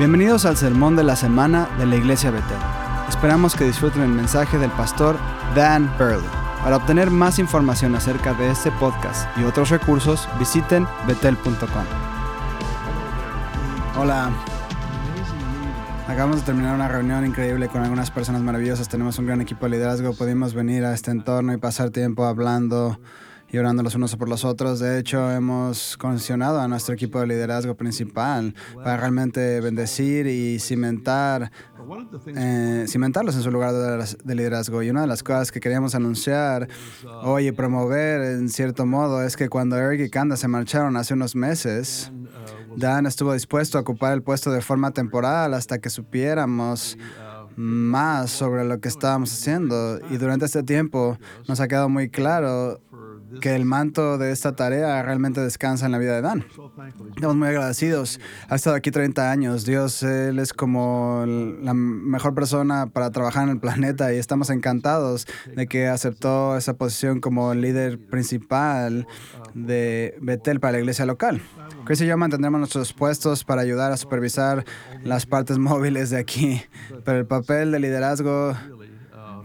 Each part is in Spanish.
Bienvenidos al sermón de la semana de la Iglesia Betel. Esperamos que disfruten el mensaje del pastor Dan Burley. Para obtener más información acerca de este podcast y otros recursos, visiten betel.com. Hola. Acabamos de terminar una reunión increíble con algunas personas maravillosas. Tenemos un gran equipo de liderazgo. Pudimos venir a este entorno y pasar tiempo hablando y orando los unos por los otros. De hecho, hemos condicionado a nuestro equipo de liderazgo principal para realmente bendecir y cimentar, eh, cimentarlos en su lugar de, liderazgo. Y una de las cosas que queríamos anunciar hoy y promover en cierto modo es que cuando Eric y Kanda se marcharon hace unos meses, Dan estuvo dispuesto a ocupar el puesto de forma temporal hasta que supiéramos más sobre lo que estábamos haciendo. Y durante este tiempo nos ha quedado muy claro que el manto de esta tarea realmente descansa en la vida de Dan. Estamos muy agradecidos. Ha estado aquí 30 años. Dios, es como la mejor persona para trabajar en el planeta y estamos encantados de que aceptó esa posición como líder principal de Betel para la iglesia local. Chris y yo mantendremos nuestros puestos para ayudar a supervisar las partes móviles de aquí, pero el papel de liderazgo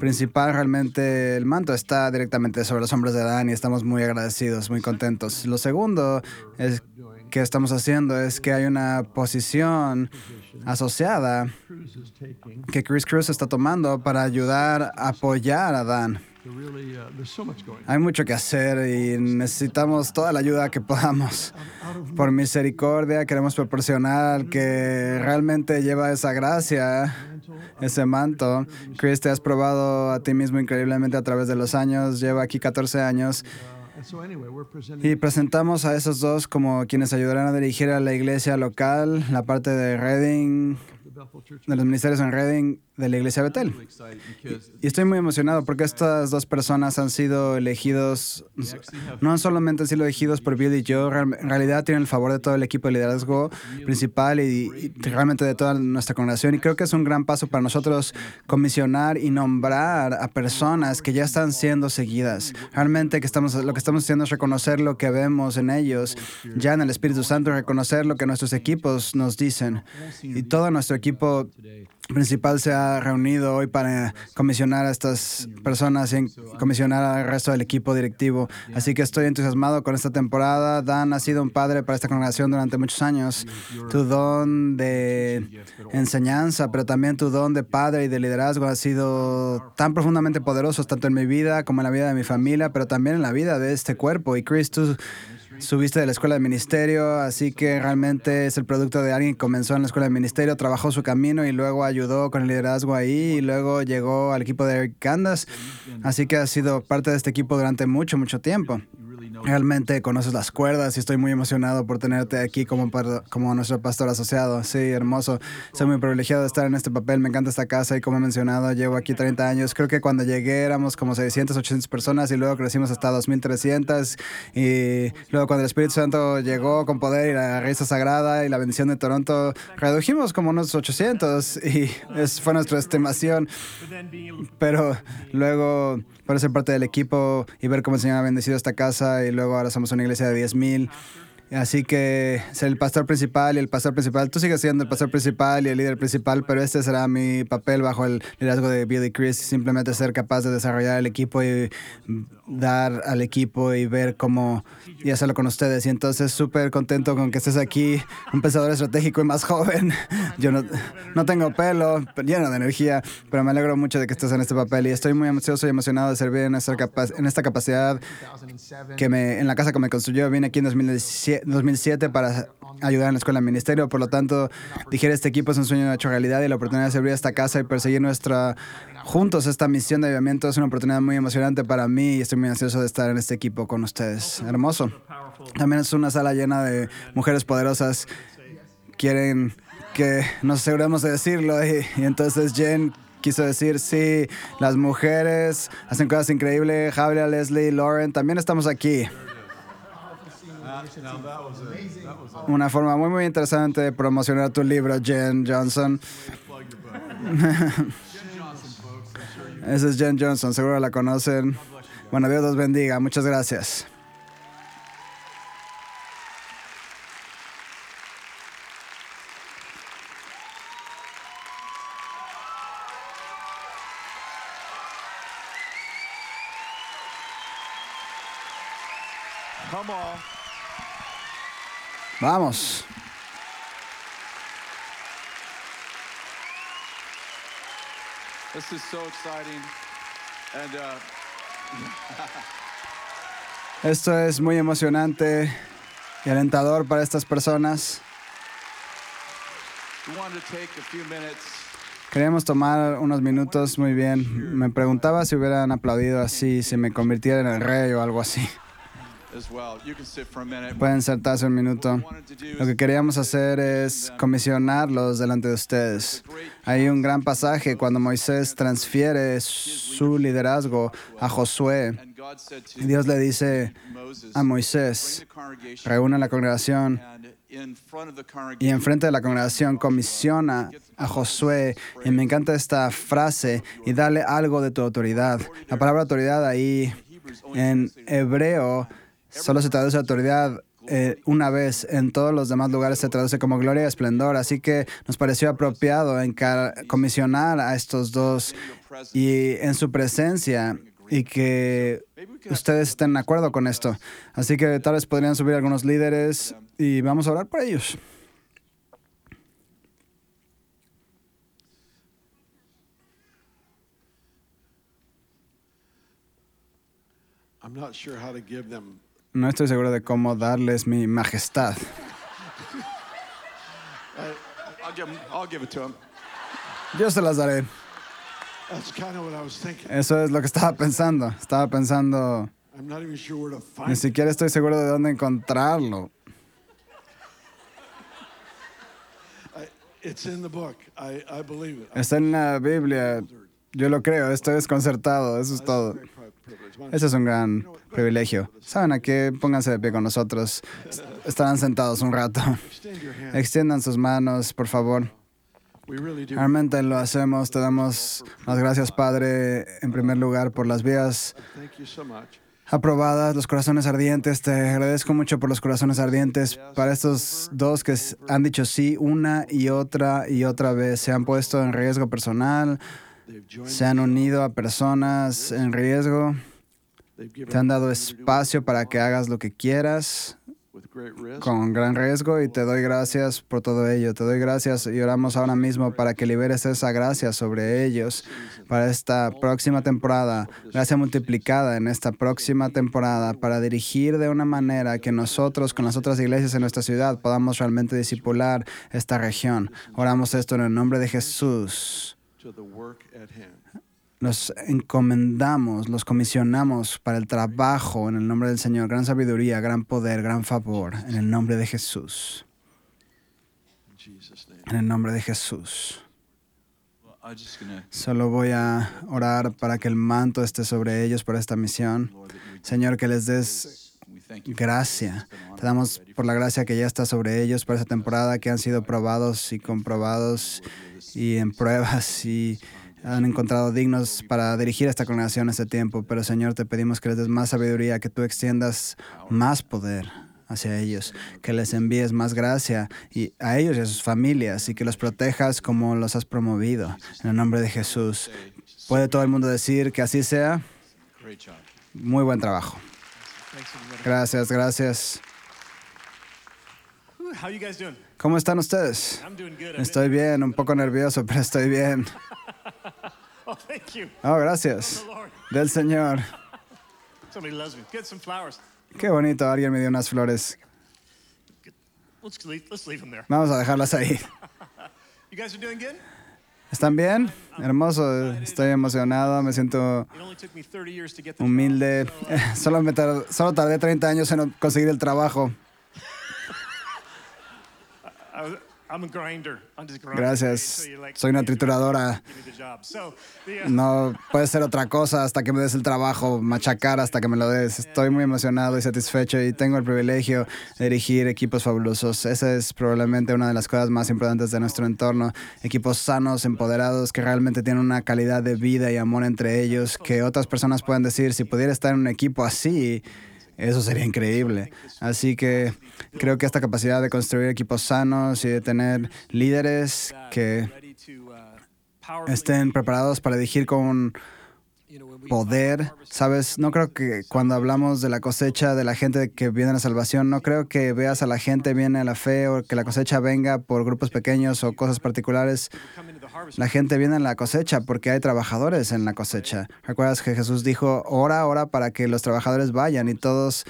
principal, realmente el manto está directamente sobre los hombres de Dan y estamos muy agradecidos, muy contentos. Lo segundo es que estamos haciendo es que hay una posición asociada que Chris Cruz está tomando para ayudar a apoyar a Dan. Hay mucho que hacer y necesitamos toda la ayuda que podamos. Por misericordia queremos proporcionar al que realmente lleva esa gracia ese manto. Chris, te has probado a ti mismo increíblemente a través de los años. Lleva aquí 14 años. Y presentamos a esos dos como quienes ayudarán a dirigir a la iglesia local, la parte de Reading, de los ministerios en Reading de la iglesia Betel. Y estoy muy emocionado porque estas dos personas han sido elegidos, no han solamente sido elegidos por Bill y yo, en realidad tienen el favor de todo el equipo de liderazgo principal y, realmente de toda nuestra congregación. Y creo que es un gran paso para nosotros comisionar y nombrar a personas que ya están siendo seguidas. Realmente que estamos, lo que estamos haciendo es reconocer lo que vemos en ellos, ya en el Espíritu Santo, reconocer lo que nuestros equipos nos dicen. Y todo nuestro equipo principal se ha reunido hoy para comisionar a estas personas y comisionar al resto del equipo directivo. Así que estoy entusiasmado con esta temporada. Dan ha sido un padre para esta congregación durante muchos años. Tu don de enseñanza, pero también tu don de padre y de liderazgo ha sido tan profundamente poderoso, tanto en mi vida como en la vida de mi familia, pero también en la vida de este cuerpo. Y Chris, tú subiste de la escuela de ministerio, así que realmente es el producto de alguien que comenzó en la escuela de ministerio, trabajó su camino y luego ayudó con el liderazgo ahí y luego llegó al equipo de Eric Candas. Así que ha sido parte de este equipo durante mucho, mucho tiempo. Realmente conoces las cuerdas y estoy muy emocionado por tenerte aquí como, como nuestro pastor asociado. Sí, hermoso. Soy muy privilegiado de estar en este papel. Me encanta esta casa y como he mencionado, llevo aquí 30 años. Creo que cuando llegué éramos como 600, 800 personas y luego crecimos hasta 2300. Y luego cuando el Espíritu Santo llegó con poder y la risa sagrada y la bendición de Toronto, redujimos como unos 800 y es, fue nuestra estimación. Pero luego, por ser parte del equipo y ver cómo el Señor ha bendecido esta casa y luego ahora somos una iglesia de 10.000. Así que ser el pastor principal y el pastor principal, tú sigues siendo el pastor principal y el líder principal, pero este será mi papel bajo el liderazgo de Billy Chris, simplemente ser capaz de desarrollar el equipo y dar al equipo y ver cómo y hacerlo con ustedes. Y entonces súper contento con que estés aquí, un pensador estratégico y más joven. Yo no, no tengo pelo, lleno de energía, pero me alegro mucho de que estés en este papel y estoy muy ansioso y emocionado de servir en esta, en esta capacidad que me, en la casa que me construyó. Vine aquí en 2017, 2007 para ayudar en la escuela ministerio, por lo tanto, dije, este equipo es un sueño hecho realidad y la oportunidad de servir esta casa y perseguir nuestra juntos esta misión de avivamiento es una oportunidad muy emocionante para mí y estoy muy ansioso de estar en este equipo con ustedes. Hermoso. También es una sala llena de mujeres poderosas. Quieren que nos aseguremos de decirlo y, entonces Jen quiso decir, sí, las mujeres hacen cosas increíbles. Javier, Leslie, Lauren, también estamos aquí. Una forma muy, muy interesante de promocionar tu libro, Jen Johnson. Esa es Jen Johnson, seguro la conocen. Bueno, Dios los bendiga. Muchas gracias. Vamos. This is so exciting. And uh, Esto es muy emocionante y alentador para estas personas. Queríamos tomar unos minutos muy bien. Me preguntaba si hubieran aplaudido así, si me convirtiera en el rey o algo así. Pueden sentarse un minuto. Lo que queríamos hacer es comisionarlos delante de ustedes. Hay un gran pasaje cuando Moisés transfiere su liderazgo a Josué. Dios le dice a Moisés, "Bring the congregation reúne a la congregación y enfrente de la congregación comisiona a Josué. Y me encanta esta frase y dale algo de tu autoridad. La palabra autoridad ahí en hebreo solo se traduce autoridad eh, una vez. En todos los demás lugares se traduce como gloria y esplendor. Así que nos pareció apropiado comisionar a estos dos y en su presencia y que ustedes estén de acuerdo con esto. Así que tal vez podrían subir algunos líderes y vamos a orar por ellos. I'm not sure how. No estoy seguro de cómo darles mi majestad. 'em- him. Yo se las daré. Eso es lo que estaba pensando. Estaba pensando, ni siquiera estoy seguro de dónde encontrarlo. Está en la Biblia. Yo lo creo, estoy desconcertado, eso es todo. Ese es un gran privilegio. ¿Saben a qué? Pónganse de pie con nosotros. Es- Estarán sentados un rato. Extiendan sus manos, por favor. Realmente lo hacemos. Te damos las gracias, Padre, en primer lugar, por las vías aprobadas, los corazones ardientes. Te agradezco mucho por los corazones ardientes. Para estos dos que han dicho sí una y otra y otra vez, se han puesto en riesgo personal. Se han unido a personas en riesgo, te han dado espacio para que hagas lo que quieras con gran riesgo y te doy gracias por todo ello. Te doy gracias y oramos ahora mismo para que liberes esa gracia sobre ellos para esta próxima temporada, gracia multiplicada en esta próxima temporada para dirigir de una manera que nosotros con las otras iglesias en nuestra ciudad podamos realmente discipular esta región. Oramos esto en el nombre de Jesús. Los encomendamos, los comisionamos para el trabajo en el nombre del Señor. Gran sabiduría, gran poder, gran favor en el nombre de Jesús. En el nombre de Jesús. Solo voy a orar para que el manto esté sobre ellos por esta misión. Señor, que les des gracia. Te damos por la gracia que ya está sobre ellos por esta temporada, que han sido probados y comprobados y en pruebas y han encontrado dignos para dirigir esta congregación este tiempo. Pero Señor, te pedimos que les des más sabiduría, que tú extiendas más poder hacia ellos, que les envíes más gracia y a ellos y a sus familias y que los protejas como los has promovido. En el nombre de Jesús. ¿Puede todo el mundo decir que así sea? Muy buen trabajo. Gracias, gracias. ¿Cómo están ustedes? Estoy bien, un poco nervioso, pero estoy bien. oh. Oh, gracias. Del Señor. Qué bonito, alguien me dio unas flores. Vamos a dejarlas ahí. ¿Están bien? Hermoso, estoy emocionado, me siento It only took me 30 years to get the humilde. Solo, me tar- solo tardé 30 años en conseguir el trabajo. Gracias. Soy una trituradora. Uh, No puede ser otra cosa hasta que me des el trabajo, machacar hasta que me lo des. Estoy muy emocionado y satisfecho y tengo el privilegio de dirigir equipos fabulosos. Esa es probablemente una de las cosas más importantes de nuestro entorno. Equipos sanos, empoderados, que realmente tienen una calidad de vida y amor entre ellos, que otras personas puedan decir, si pudiera estar en un equipo así, eso sería increíble. Así que creo que esta capacidad de construir equipos sanos y de tener líderes que estén preparados para dirigir con poder. Sabes, no creo que cuando hablamos de la cosecha de la gente que viene a la salvación, no creo que veas a la gente viene a la fe o que la cosecha venga por grupos pequeños o cosas particulares. La gente viene a la cosecha porque hay trabajadores en la cosecha. ¿Recuerdas que Jesús dijo, ora, ora para que los trabajadores vayan y todos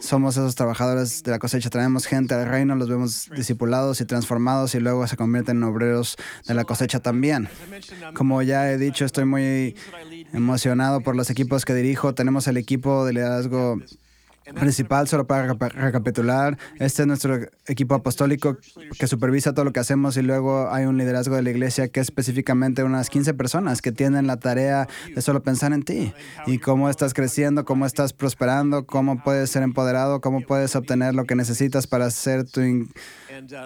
somos esos trabajadores de la cosecha. Traemos gente al reino, los vemos discipulados y transformados y luego se convierten en obreros de la cosecha también. Como ya he dicho, estoy muy emocionado por los equipos que dirijo. Tenemos el equipo de liderazgo principal, solo para reca- recapitular, este es nuestro equipo apostólico que supervisa todo lo que hacemos y luego hay un liderazgo de la iglesia que es específicamente unas 15 personas que tienen la tarea de solo pensar en ti y cómo estás creciendo, cómo estás prosperando, cómo puedes ser empoderado, cómo puedes obtener lo que necesitas para ser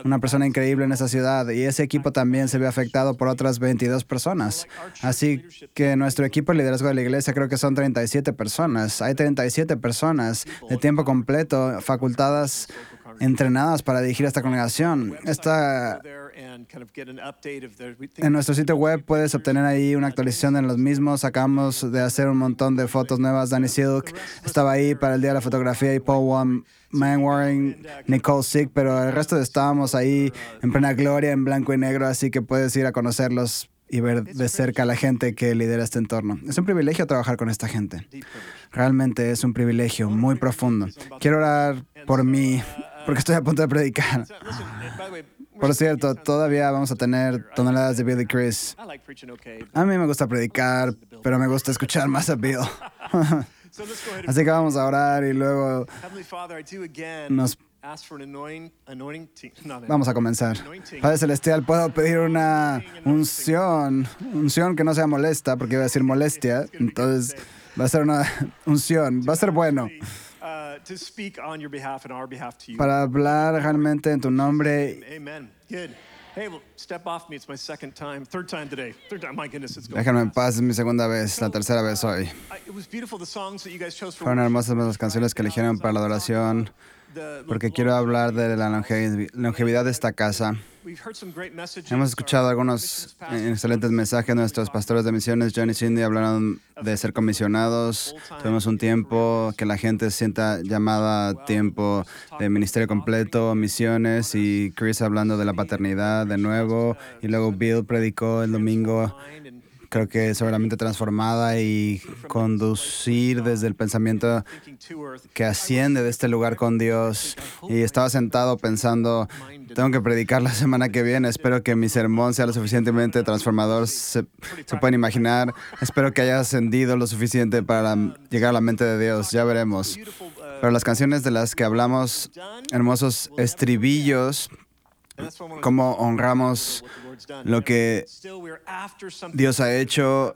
una persona increíble en esa ciudad. Y ese equipo también se ve afectado por otras 22 personas. Así que nuestro equipo de liderazgo de la iglesia creo que son 37 personas. Hay 37 personas de tiempo completo, facultadas, entrenadas para dirigir esta congregación. Esta, en nuestro sitio web puedes obtener ahí una actualización de los mismos. Acabamos de hacer un montón de fotos nuevas. Danny Silk estaba ahí para el Día de la Fotografía y Paul Wan- Manwaring, Nicole Sick, pero el resto estábamos ahí en plena gloria, en blanco y negro, así que puedes ir a conocerlos y ver de cerca a la gente que lidera este entorno. Es un privilegio trabajar con esta gente. Realmente es un privilegio muy profundo. Quiero orar por mí, porque estoy a punto de predicar. Por cierto, todavía vamos a tener toneladas de Billy Chris. A mí me gusta predicar, pero me gusta escuchar más a Bill. Así que vamos a orar y luego nos vamos a comenzar. Padre Celestial, puedo pedir una unción, unción que no sea molesta, porque iba a decir molestia, entonces va a ser una unción, va a ser bueno para hablar realmente en tu nombre. Amen. Good. Hey, well, step off me. It's my second time, third time today. Third time. My goodness, it's going. Déjame en paz, es mi segunda vez, la tercera vez hoy. Chose for Fueron hermosas las canciones que eligieron para la adoración, porque quiero hablar de la longevi- longevidad de esta casa. Hemos escuchado algunos pastors excelentes mensajes. Nuestros pastores de misiones, John y Cindy, hablaron de ser comisionados. Tuvimos un tiempo que la gente sienta llamada tiempo de ministerio completo, misiones, y Chris hablando de la paternidad de nuevo. Y luego Bill predicó el domingo, creo que sobre la mente transformada y conducir desde el pensamiento que asciende de este lugar con Dios. Y estaba sentado pensando, tengo que predicar la semana que viene. Espero que mi sermón sea lo suficientemente transformador. Se, pueden imaginar. Espero que haya ascendido lo suficiente para llegar a la mente de Dios. Ya veremos. Pero las canciones de las que hablamos, hermosos estribillos, cómo honramos lo que Dios ha hecho.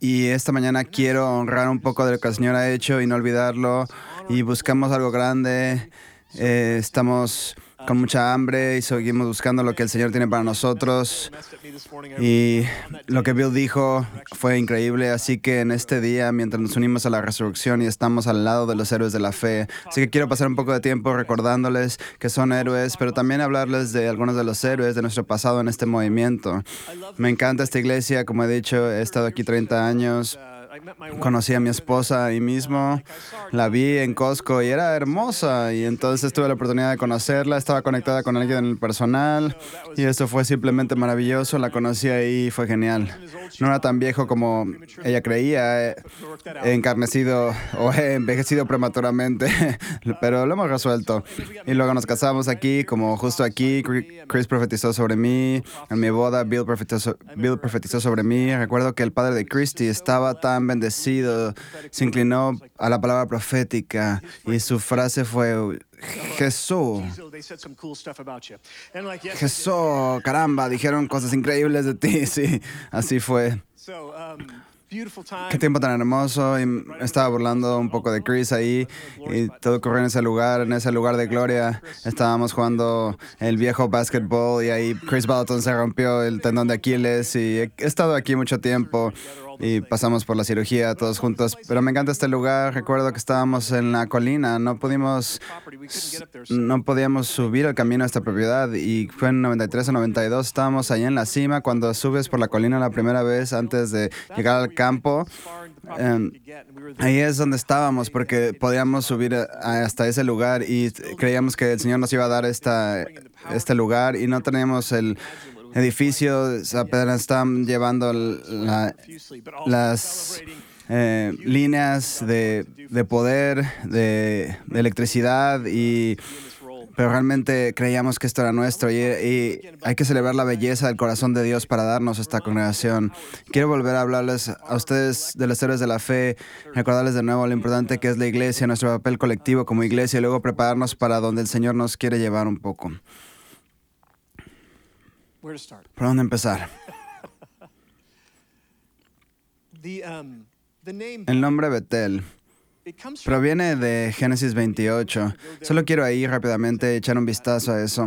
Y esta mañana quiero honrar un poco de lo que el Señor ha hecho y no olvidarlo. Y buscamos algo grande. Eh, estamos con mucha hambre y seguimos buscando lo que el Señor tiene para nosotros. Y lo que Bill dijo fue increíble. Así que en este día, mientras nos unimos a la resurrección y estamos al lado de los héroes de la fe, así que quiero pasar un poco de tiempo recordándoles que son héroes, pero también hablarles de algunos de los héroes de nuestro pasado en este movimiento. Me encanta esta iglesia, como he dicho, he estado aquí 30 años. Conocí a mi esposa ahí mismo, la vi en Costco y era hermosa y entonces tuve la oportunidad de conocerla, estaba conectada con alguien en el personal y eso fue simplemente maravilloso, la conocí ahí y fue genial. No era tan viejo como ella creía, he out. encarnecido o he envejecido prematuramente, pero lo hemos resuelto. Y luego nos casamos aquí, como justo aquí, Chris profetizó sobre mí, en mi boda Bill profetizó, Bill profetizó sobre mí. Recuerdo que el padre de Christy estaba tan bendecido, se inclinó a la palabra profética y su frase fue, Jesús. Jesús, caramba, dijeron cosas increíbles de ti, sí, así fue. Qué tiempo tan hermoso. Y estaba burlando un poco de Chris ahí. Y todo ocurrió en ese lugar, en ese lugar de gloria. Estábamos jugando el viejo basketball y ahí Chris Balaton se rompió el tendón de Aquiles. Y he estado aquí mucho tiempo. Y pasamos por la cirugía todos juntos. Pero me encanta este lugar. Recuerdo que estábamos en la colina, no pudimos, no podíamos subir el camino a esta propiedad y fue en 93 o 92. Estábamos ahí en la cima cuando subes por la colina la primera vez antes de llegar al campo. Em, ahí es donde estábamos porque podíamos subir hasta ese lugar y creíamos que el Señor nos iba a dar esta, este lugar y no teníamos el edificio, apenas estaban llevando la- las eh, líneas de, de poder, de, electricidad y pero realmente creíamos que esto era nuestro y, y hay que celebrar la belleza del corazón de Dios para darnos esta congregación. Quiero volver a hablarles a ustedes de los héroes de la fe, recordarles de nuevo lo importante que es la iglesia, nuestro papel colectivo como iglesia y luego prepararnos para donde el Señor nos quiere llevar un poco. Where to start? ¿Por dónde empezar? The, um, the name, El nombre Betel proviene de Génesis 28. Solo quiero ahí rápidamente echar un vistazo a eso.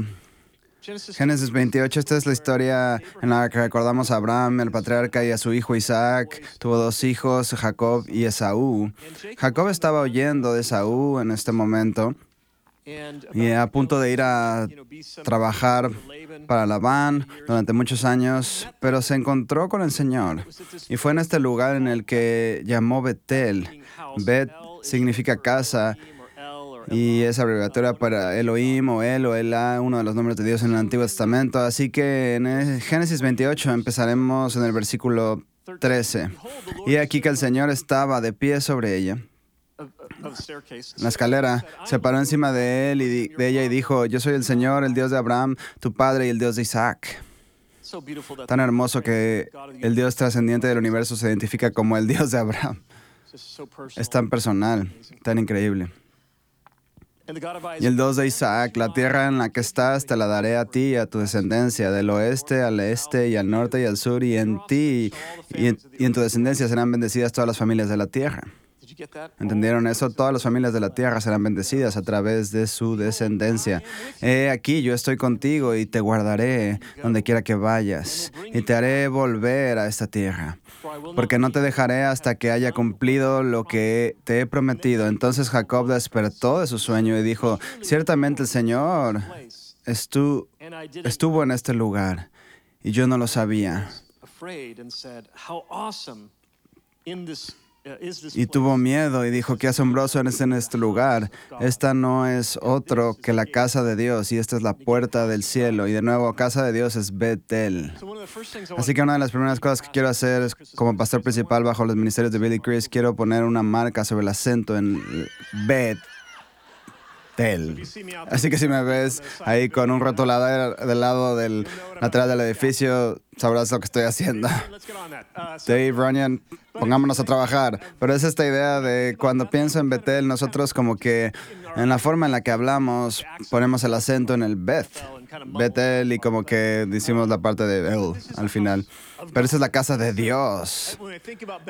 Génesis 28, esta es la historia en la que recordamos a Abraham, el patriarca, y a su hijo Isaac. Tuvo dos hijos, Jacob y Esaú. Jacob estaba huyendo de Esaú en este momento y a punto de ir a trabajar para Labán durante muchos años, pero se encontró con el Señor. Y fue en este lugar en el que llamó Betel. Bet significa casa y es abreviatura para Elohim o El o Elah, uno de los nombres de Dios en el Antiguo Testamento. Así que en Génesis 28 empezaremos en el versículo 13. Y aquí que el Señor estaba de pie sobre ella. La escalera se paró encima de él y de ella y dijo, yo soy el Señor, el Dios de Abraham, tu padre y el Dios de Isaac. Tan hermoso que el Dios trascendiente del universo se identifica como el Dios de Abraham. Es tan personal, tan increíble. Y el Dios de Isaac, la tierra en la que estás te la daré a ti y a tu descendencia, del oeste al este y al norte y al sur, y en ti y en, y en tu descendencia serán bendecidas todas las familias de la tierra. ¿Entendieron eso? Todas las familias de la tierra serán bendecidas a través de su descendencia. He aquí, yo estoy contigo y te guardaré donde quiera que vayas, y te haré volver a esta tierra. Porque no te dejaré hasta que haya cumplido lo que te he prometido. Entonces Jacob despertó de su sueño y dijo, ciertamente el Señor estuvo en este lugar y yo no lo sabía. Y tuvo miedo y dijo, qué asombroso es en este lugar. Esta no es otro que la casa de Dios y esta es la puerta del cielo. Y de nuevo, casa de Dios es Betel. Así que una de las primeras cosas que quiero hacer es, como pastor principal bajo los ministerios de Billy Chris, quiero poner una marca sobre el acento en Betel. Así que si me ves ahí con un rotulador del lado del lateral del edificio, sabrás lo que estoy haciendo. Dave, Runyon, pongámonos a trabajar. Pero es esta idea de cuando pienso en Betel, nosotros como que en la forma en la que hablamos ponemos el acento en el Beth. Betel y como que decimos la parte de El al final. Pero esa es la casa de Dios.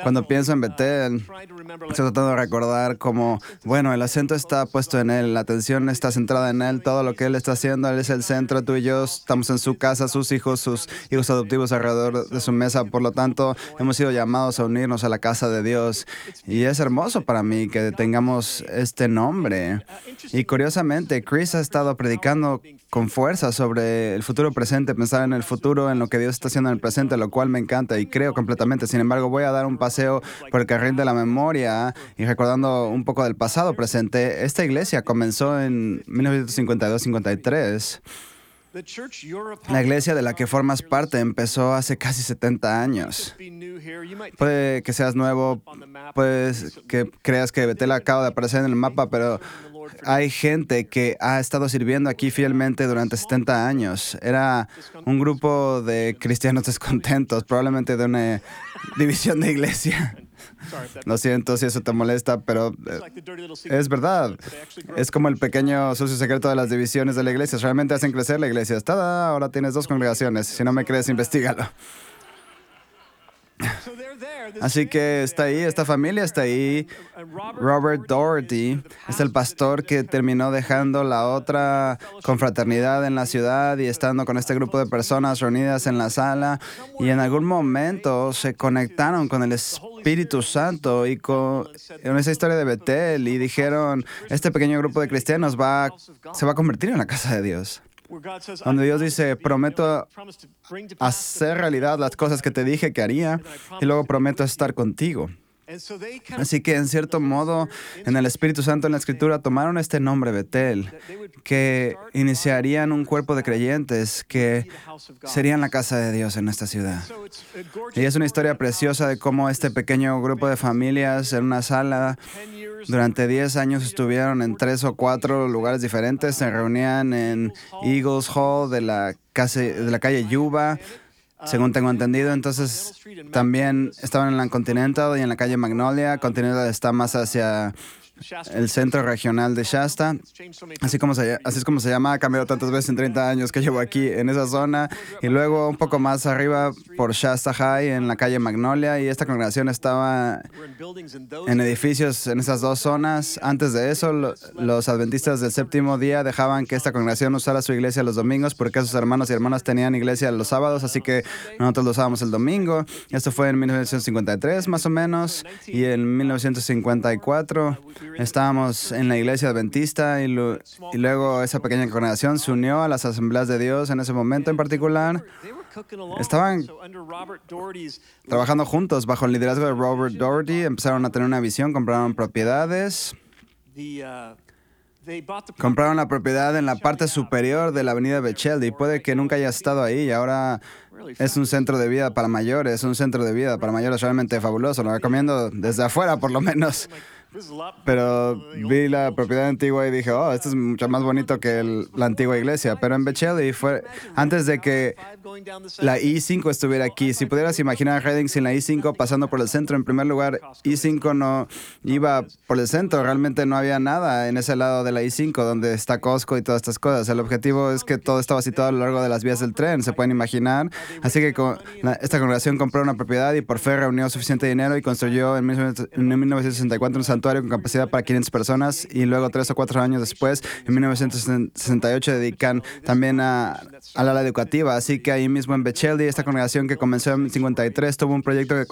Cuando pienso en Betel, to remember estoy tratando de recordar como, bueno, el acento está puesto en Él, la atención está centrada en Él, todo lo que Él está haciendo, Él es el centro, tú y yo estamos en su casa, sus hijos, sus hijos adoptivos alrededor de su mesa, por lo tanto, hemos sido llamados a unirnos a la casa de Dios. Y es hermoso para mí que tengamos este nombre. Y curiosamente, Chris ha estado predicando con fuerza sobre el futuro presente, pensar en el futuro, en lo que Dios está haciendo en el presente, lo cual me encanta y creo completamente. Sin embargo, voy a dar un paseo por el carril de la memoria y recordando un poco del pasado presente. Esta iglesia comenzó en 1952-53. the church you're a part La iglesia de la que formas parte empezó hace casi 70 años. Puede que seas nuevo, pues que creas que Betel acaba de aparecer en el mapa, pero hay gente que ha estado sirviendo aquí fielmente durante 70 años. Era un grupo de cristianos descontentos, probablemente de una división de iglesia. Lo siento si eso te molesta, pero eh, es verdad. Es como el pequeño sucio secreto de las divisiones de la iglesia. Realmente hacen crecer la iglesia. Tada, ahora tienes dos congregaciones. Si no me crees, investigalo. Así que está ahí, esta familia está ahí. Robert Doherty es el pastor que terminó dejando la otra confraternidad en la ciudad y estando con este grupo de personas reunidas en la sala y en algún momento se conectaron con el Espíritu Santo y con en esa historia de Betel y dijeron, este pequeño grupo de cristianos va, se va a convertir en la casa de Dios. Donde Dios dice, prometo hacer realidad las cosas que te dije que haría y luego prometo estar contigo. Así que en cierto modo, en el Espíritu Santo en la Escritura tomaron este nombre Betel, que iniciarían un cuerpo de creyentes que serían la casa de Dios en esta ciudad. Y es una historia preciosa de cómo este pequeño grupo de familias en una sala durante 10 años estuvieron en tres o cuatro lugares diferentes, se reunían en Eagles Hall de la, de la calle Yuba, según tengo entendido. Entonces, también estaban en la Continental y en la calle Magnolia. Continental está más hacia el centro regional de Shasta. Así, como se, así es como se llama, ha cambiado tantas veces en 30 años que llevo aquí en esa zona. Y luego un poco más arriba por Shasta High en la calle Magnolia. Y esta congregación estaba en edificios en esas dos zonas. Antes de eso, los adventistas del séptimo día dejaban que esta congregación usara su iglesia los domingos porque sus hermanos y hermanas tenían iglesia los sábados. Así que nosotros lo usábamos el domingo. Esto fue en 1953 más o menos. Y en 1954 estábamos en la iglesia adventista y, luego esa pequeña congregación se unió a las asambleas de Dios en ese momento en particular. Estaban trabajando juntos bajo el liderazgo de Robert Doherty, empezaron a tener una visión, compraron propiedades. Compraron la propiedad en la parte superior de la avenida Bechelli. Puede que nunca haya estado ahí y ahora es un centro de vida para mayores, un centro de vida para mayores realmente fabuloso. Lo recomiendo desde afuera, por lo menos. Pero vi la propiedad antigua y dije, oh, esto es mucho más bonito que la antigua iglesia. Pero en Bechelli fue antes de que la I-5 estuviera aquí. Si pudieras imaginar Reading sin la I-5 pasando por el centro, en primer lugar, I-5 no iba por el centro. Realmente no había nada en ese lado de la I-5 donde está Costco y todas estas cosas. El objetivo es que todo estaba situado a lo largo de las vías del tren, se pueden imaginar. Así que esta congregación compró una propiedad y por fe reunió suficiente dinero y construyó en 1964 un santuario con capacidad para 500 personas y luego tres o cuatro años después, en 1968, dedican también a, al ala educativa. Así que ahí mismo en Bechelli, esta congregación que comenzó en 53 tuvo un proyecto de,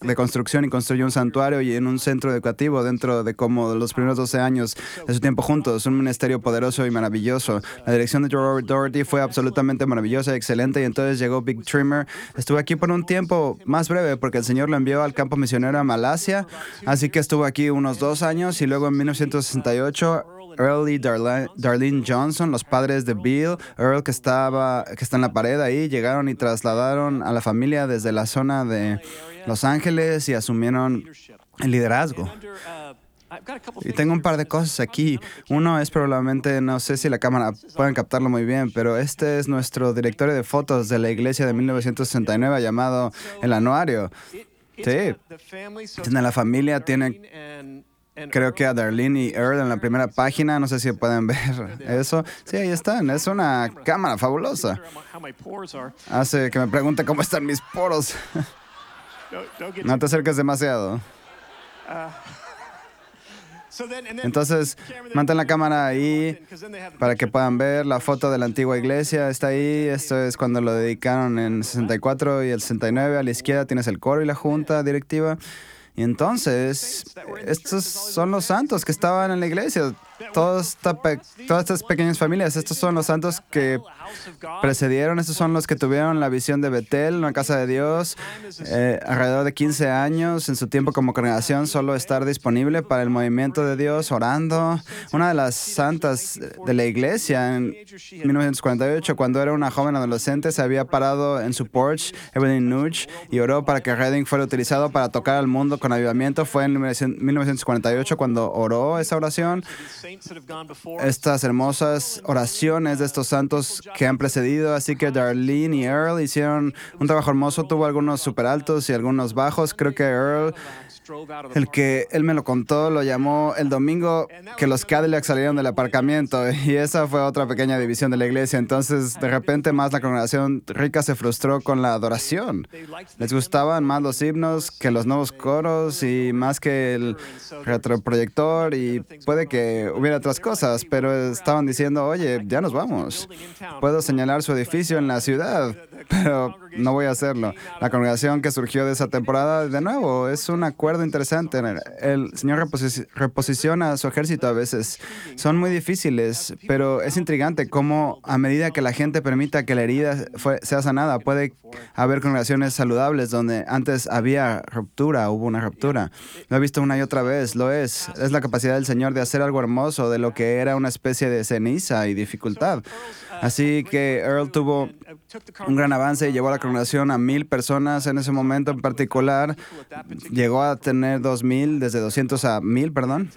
de construcción y construyó un santuario y en un centro educativo dentro de como los primeros 12 años de su tiempo juntos. Un ministerio poderoso y maravilloso. La dirección de Robert Doherty fue absolutamente maravillosa y excelente y entonces llegó Big Trimmer. Estuvo aquí por un tiempo más breve porque el Señor lo envió al campo misionero a Malasia, así que estuvo aquí unos dos años y luego en 1968 Earl y Darlene Johnson, los padres de Bill, Earl que estaba que está en la pared ahí, llegaron y trasladaron a la familia desde la zona de Los Ángeles y asumieron el liderazgo. Y tengo un par de cosas aquí. Uno es probablemente, no sé si la cámara pueden captarlo muy bien, pero este es nuestro directorio de fotos de la iglesia de 1969 llamado El Anuario. Sí. Tiene la familia, tiene creo que a Darlene y Earl en la primera página. No sé si pueden ver eso. Sí, ahí están. Es una cámara fabulosa. Hace que me pregunte cómo están mis poros. No te acerques demasiado. Entonces, mantén la cámara ahí para que puedan ver la foto de la antigua iglesia. Está ahí. Esto es cuando lo dedicaron en 64 y el 69. A la izquierda tienes el coro y la junta directiva. Y entonces, estos son los santos que estaban en la iglesia. Todas estas pequeñas familias, estos son los santos que precedieron, estos son los que tuvieron la visión de Betel, una casa de Dios, eh, alrededor de 15 años en su tiempo como congregación, solo estar disponible para el movimiento de Dios, orando. Una de las santas de la iglesia en 1948, cuando era una joven adolescente, se había parado en su porch, Evelyn Nuge, y oró para que Reading fuera utilizado para tocar al mundo con avivamiento. Fue en 1948 cuando oró esa oración estas hermosas oraciones de estos santos que han precedido. Así que Darlene y Earl hicieron un trabajo hermoso. Tuvo algunos super altos y algunos bajos. Creo que Earl El que él me lo contó lo llamó el domingo que los Cadillacs salieron del aparcamiento y esa fue otra pequeña división de la iglesia. Entonces, de repente más la congregación rica se frustró con la adoración. Les gustaban más los himnos que los nuevos coros y más que el retroproyector y puede que hubiera otras cosas, pero estaban diciendo, oye, ya nos vamos. Puedo señalar su edificio en la ciudad, pero no voy a hacerlo. La congregación que surgió de esa temporada, de nuevo, es un acuerdo interesante. El Señor reposi- reposiciona su ejército a veces. Son muy difíciles, pero es intrigante cómo a medida que la gente permita que la herida sea sanada, puede haber congregaciones saludables donde antes había ruptura, hubo una ruptura. Lo he visto una y otra vez, lo es. Es la capacidad del Señor de hacer algo hermoso de lo que era una especie de ceniza y dificultad. Así que Earl tuvo un gran avance y llevó a la congregación a mil personas en ese momento en particular. Llegó a tener dos mil, desde 200 a mil, perdón.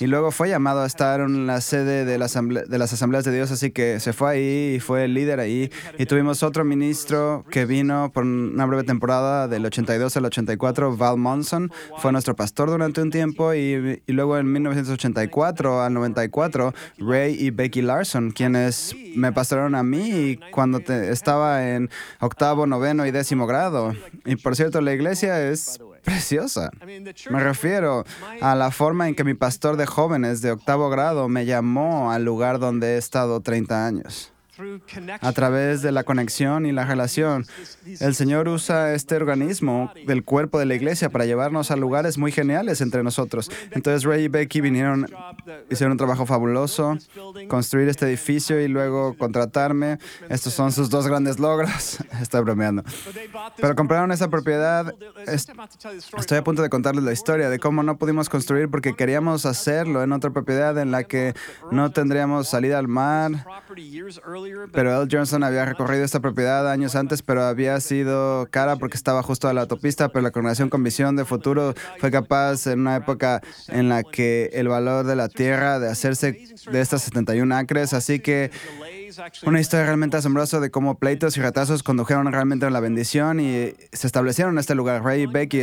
Y luego fue llamado a estar en la sede de, la asamble- de las asambleas de Dios, así que se fue ahí y fue el líder ahí. Y tuvimos otro ministro que vino por una breve temporada del 82 al 84, Val Monson. Fue nuestro pastor durante un tiempo y, y luego en 1984 al 94, Ray y Becky Larson, quienes me pastoraron a mí cuando te- estaba en octavo, noveno y décimo grado. Y por cierto, la iglesia es preciosa. Me refiero a la forma en que mi pastor de jóvenes de octavo grado me llamó al lugar donde he estado 30 años. A través de la conexión y la relación, el Señor usa este organismo del cuerpo de la iglesia para llevarnos a lugares muy geniales entre nosotros. Entonces Ray y Becky vinieron, hicieron un trabajo fabuloso, construir este edificio y luego contratarme. Estos son sus dos grandes logros. Estoy bromeando. Pero compraron esa propiedad. Es- Estoy a punto de contarles la historia de cómo no pudimos construir porque queríamos hacerlo en otra propiedad en la que no tendríamos salida al mar. Pero L. Johnson había recorrido esta propiedad años antes, pero había sido cara porque estaba justo a la autopista, pero la congregación con visión de futuro fue capaz en una época en la que el valor de la tierra de hacerse de estas 71 acres, así que una historia realmente asombrosa de cómo pleitos y retrasos condujeron realmente a la bendición y se establecieron en este lugar. Ray y Becky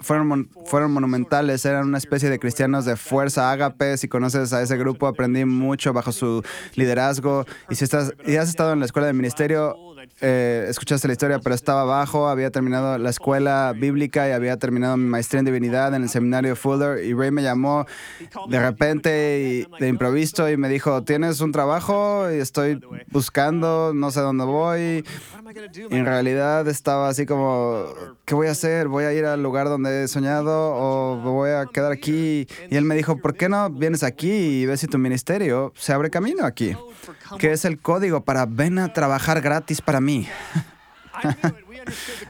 fueron, mon- fueron monumentales, eran una especie de cristianos de fuerza ágape. Si conoces a ese grupo, aprendí mucho bajo su liderazgo. Y si estás, y has estado en la escuela de ministerio, eh, escuchaste la historia, pero estaba abajo, había terminado la escuela bíblica y había terminado mi maestría en divinidad en el seminario Fuller. Y Ray me llamó de repente de improviso y me dijo, ¿tienes un trabajo? Y estoy buscando, no sé dónde voy. Y en realidad estaba así como, ¿qué voy a hacer? ¿Voy a ir al lugar donde he soñado o voy a quedar aquí? Y él me dijo, ¿por qué no vienes aquí y ves si tu ministerio se abre camino aquí? Que es el código para ven a trabajar gratis para mí.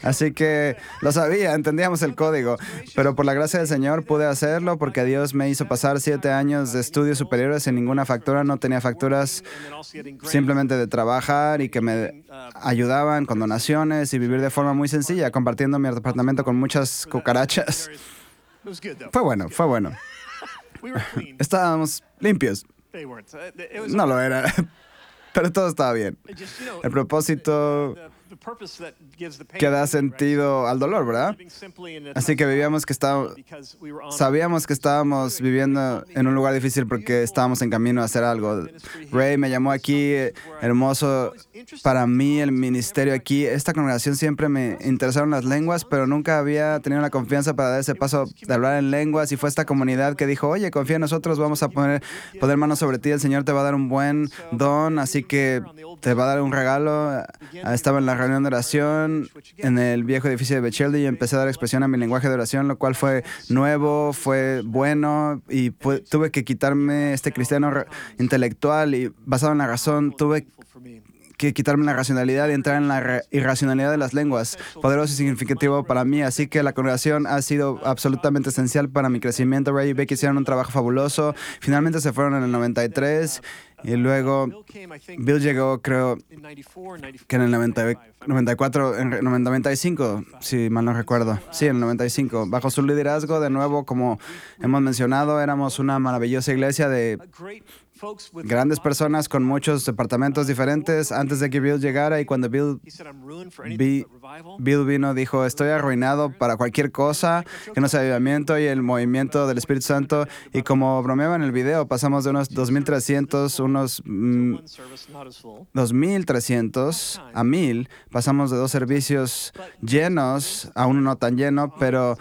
Así que lo sabía, entendíamos el código, pero por la gracia del Señor pude hacerlo porque Dios me hizo pasar siete años de estudios superiores sin ninguna factura, no tenía facturas simplemente de trabajar y que me ayudaban con donaciones y vivir de forma muy sencilla, compartiendo mi apartamento con muchas cucarachas. Fue bueno, fue bueno. Estábamos limpios. No lo era, pero todo estaba bien. El propósito que da sentido al dolor, ¿verdad? Así que vivíamos que estábamos, sabíamos que estábamos viviendo en un lugar difícil porque estábamos en camino a hacer algo. Ray me llamó aquí, hermoso para mí el ministerio aquí. Esta congregación siempre me interesaron las lenguas, pero nunca había tenido la confianza para dar ese paso de hablar en lenguas y fue esta comunidad que dijo, oye, confía en nosotros, vamos a poner, poner manos sobre ti, el Señor te va a dar un buen don, así que te va a dar un regalo. Estaba en la reunión de oración en el viejo edificio de Becheldi y empecé a dar expresión a mi lenguaje de oración, lo cual fue nuevo, fue bueno y tuve que quitarme este cristiano intelectual y basado en la razón, tuve que quitarme la racionalidad y entrar en la irracionalidad de las lenguas, poderoso y significativo para mí. Así que la congregación ha sido absolutamente esencial para mi crecimiento. Ray y Becky hicieron un trabajo fabuloso. Finalmente se fueron en el 93 y luego Bill llegó, creo, que en el 90 94, en re- 95, si mal no recuerdo. Sí, en el 95. Bajo su liderazgo, de nuevo, como hemos mencionado, éramos una maravillosa iglesia de grandes personas con muchos departamentos diferentes. antes de que Bill llegara y cuando Bill. Bill vino dijo, estoy arruinado para cualquier cosa que no sea avivamiento y el movimiento del Espíritu Santo. y como bromeaba en el video, pasamos de unos 2.300, unos mm, One service not as full. 2.300 a 1.000, pasamos de dos servicios llenos a uno no tan lleno, pero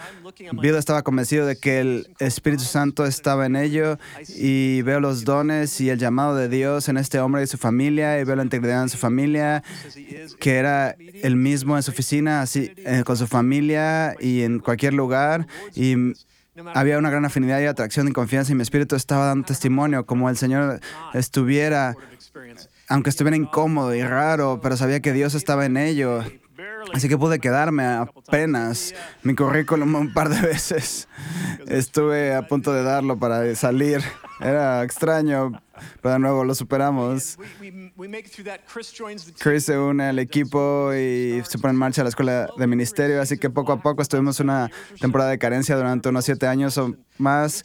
Bill estaba convencido de que el Espíritu Santo estaba en ello y veo los dones y el llamado de Dios en este hombre y su familia y veo la integridad en su familia, que era el mismo en su oficina, así eh, con su familia y en cualquier lugar y había una gran afinidad y atracción y confianza y mi espíritu estaba dando testimonio como el Señor estuviera aunque estuviera incómodo y raro, pero sabía que Dios estaba en ello. Así que pude quedarme apenas mi currículum un par de veces. Estuve a punto de darlo para salir. Era extraño, pero de nuevo lo superamos. Chris se une al equipo y se pone en marcha la escuela de ministerio, así que poco a poco estuvimos una temporada de carencia durante unos siete años o más.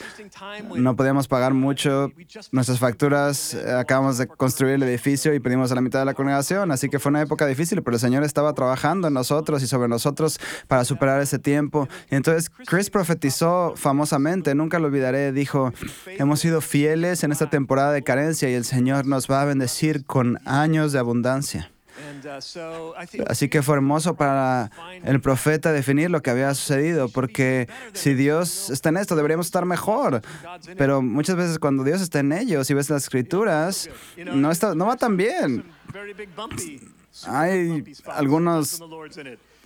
No podíamos pagar mucho nuestras facturas. eh, Acabamos de construir el edificio y pedimos a la mitad de la congregación, así que fue una época difícil, pero el Señor estaba trabajando en nosotros y sobre nosotros para superar ese tiempo. Y entonces Chris profetizó famosamente, nunca lo olvidaré, dijo, hemos sido fieles en esta temporada de carencia y el Señor nos va a bendecir con años de abundancia. and uh, so I think Así que fue hermoso para el profeta definir lo que había sucedido, porque si Dios está en esto, deberíamos estar mejor. Pero muchas veces cuando Dios está en ello, si ves las escrituras, no, está, no va tan bien. Hay algunos